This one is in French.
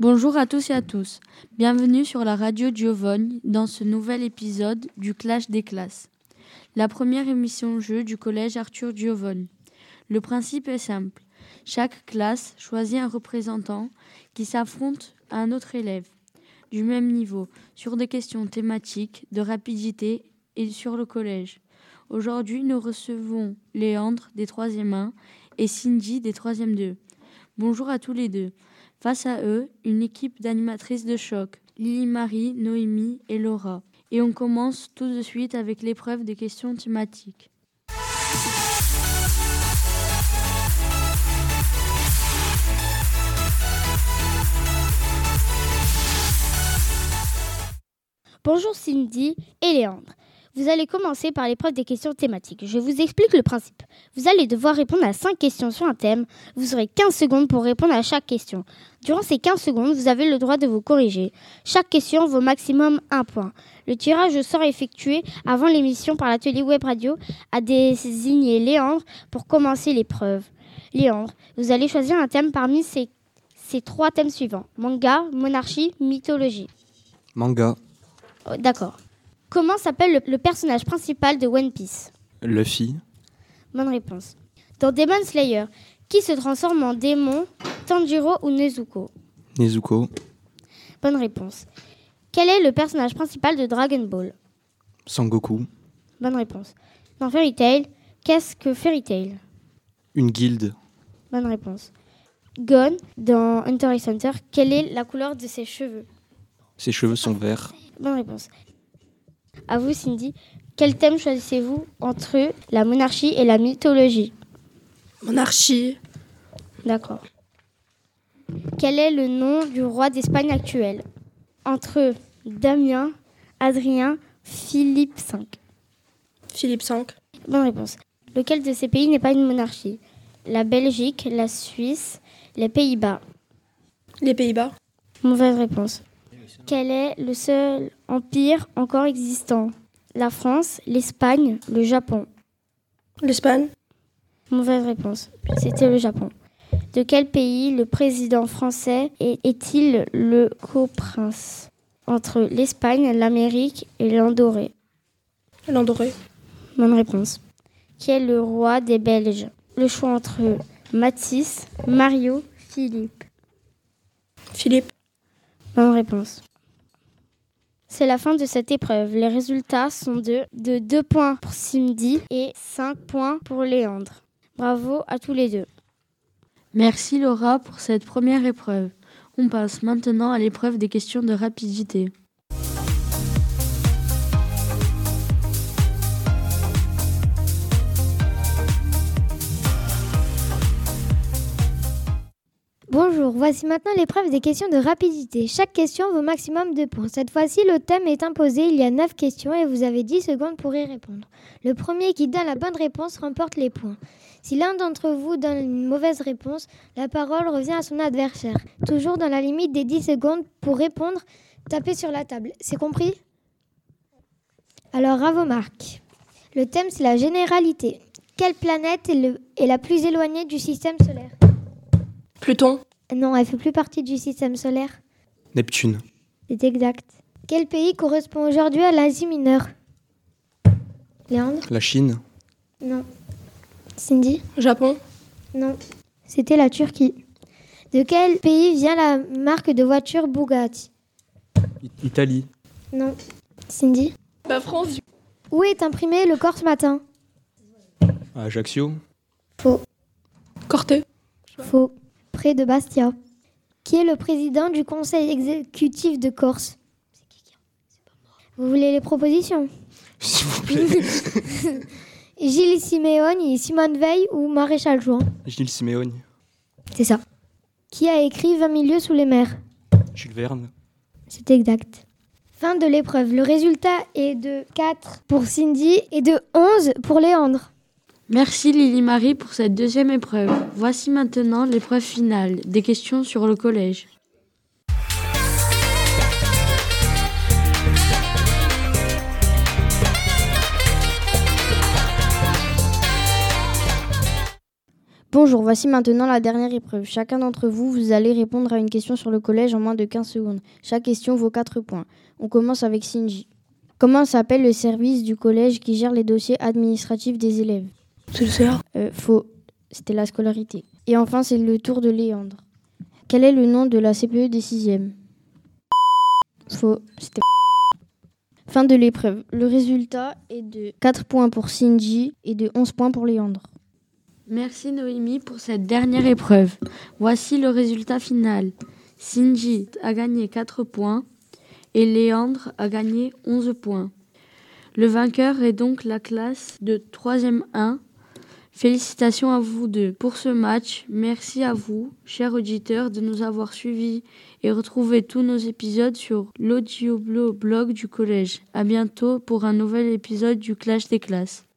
Bonjour à tous et à tous. Bienvenue sur la radio Giovanni dans ce nouvel épisode du Clash des classes. La première émission jeu du collège Arthur Giovanni. Le principe est simple. Chaque classe choisit un représentant qui s'affronte à un autre élève du même niveau sur des questions thématiques, de rapidité et sur le collège. Aujourd'hui, nous recevons Léandre des 3e 1 et Cindy des 3e 2. Bonjour à tous les deux. Face à eux, une équipe d'animatrices de choc, Lily Marie, Noémie et Laura. Et on commence tout de suite avec l'épreuve des questions thématiques. Bonjour Cindy et Léandre. Vous allez commencer par l'épreuve des questions thématiques. Je vous explique le principe. Vous allez devoir répondre à 5 questions sur un thème. Vous aurez 15 secondes pour répondre à chaque question. Durant ces 15 secondes, vous avez le droit de vous corriger. Chaque question vaut maximum 1 point. Le tirage au sort effectué avant l'émission par l'atelier web radio a désigné Léandre pour commencer l'épreuve. Léandre, vous allez choisir un thème parmi ces, ces trois thèmes suivants. Manga, monarchie, mythologie. Manga, Oh, D'accord. Comment s'appelle le, le personnage principal de One Piece Luffy, Bonne réponse. Dans Demon Slayer, qui se transforme en démon, Tanjiro ou Nezuko Nezuko, Bonne réponse. Quel est le personnage principal de Dragon Ball Sangoku, Bonne réponse. Dans Fairy Tail, qu'est-ce que Fairy Tail une guilde, Bonne réponse. Gon, dans Hunter x Hunter, quelle est la couleur de ses cheveux ses cheveux sont verts, Bonne réponse. À vous, Cindy, quel thème choisissez-vous entre la monarchie et la mythologie Monarchie. D'accord. Quel est le nom du roi d'Espagne actuel Entre Damien, Adrien, Philippe V. Philippe V. Bonne réponse. Lequel de ces pays n'est pas une monarchie La Belgique, la Suisse, les Pays-Bas. Les Pays-Bas. Mauvaise réponse. Quel est le seul empire encore existant? La France, l'Espagne, le Japon. L'Espagne. Mauvaise réponse. C'était le Japon. De quel pays le président français est- est-il le coprince? Entre l'Espagne, l'Amérique et l'Andorré. L'Andorré. Bonne réponse. Qui est le roi des Belges? Le choix entre Mathis, Mario, Philippe. Philippe. Bonne réponse. C'est la fin de cette épreuve. Les résultats sont de, de 2 points pour Cindy et 5 points pour Léandre. Bravo à tous les deux. Merci Laura pour cette première épreuve. On passe maintenant à l'épreuve des questions de rapidité. Voici maintenant l'épreuve des questions de rapidité. Chaque question vaut maximum 2 points. Cette fois-ci, le thème est imposé, il y a 9 questions et vous avez 10 secondes pour y répondre. Le premier qui donne la bonne réponse remporte les points. Si l'un d'entre vous donne une mauvaise réponse, la parole revient à son adversaire. Toujours dans la limite des 10 secondes pour répondre, tapez sur la table. C'est compris? Alors à vos marques. Le thème c'est la généralité. Quelle planète est la plus éloignée du système solaire? Pluton. Non, elle fait plus partie du système solaire. Neptune, C'est exact. Quel pays correspond aujourd'hui à l'Asie mineure? Léandre la Chine, Non. Cindy Japon. Non. C'était la Turquie. De quel pays vient la marque de voiture Bugatti? I- Italie, Non. Cindy La France. Où est imprimé le corps ce matin? Ajaccio, Faux. Corté. Faux. Près de Bastia. Qui est le président du conseil exécutif de Corse Vous voulez les propositions? S'il vous plaît. Gilles Simeone, Simone Veil ou Maréchal Juin Gilles Simeone, C'est ça. Qui a écrit 20 milieux sous les mers? Jules Verne, C'est exact. Fin de l'épreuve. Le résultat est de 4 pour Cindy et de 11 pour Léandre. Merci Lily Marie pour cette deuxième épreuve. Voici maintenant l'épreuve finale, des questions sur le collège. Bonjour, voici maintenant la dernière épreuve. Chacun d'entre vous, vous allez répondre à une question sur le collège en moins de 15 secondes. Chaque question vaut 4 points. On commence avec Shinji. Comment s'appelle le service du collège qui gère les dossiers administratifs des élèves? C'est le CA. euh, Faux, c'était la scolarité. Et enfin, c'est le tour de Léandre. Quel est le nom de la CPE des 6e Faux, c'était Fin de l'épreuve. Le résultat est de 4 points pour Shinji et de 11 points pour Léandre. Merci Noémie pour cette dernière épreuve. Voici le résultat final. Shinji a gagné 4 points et Léandre a gagné 11 points. Le vainqueur est donc la classe de 3e 1. Félicitations à vous deux pour ce match. Merci à vous, chers auditeurs, de nous avoir suivis et retrouvez tous nos épisodes sur l'audio blog du collège. À bientôt pour un nouvel épisode du Clash des classes.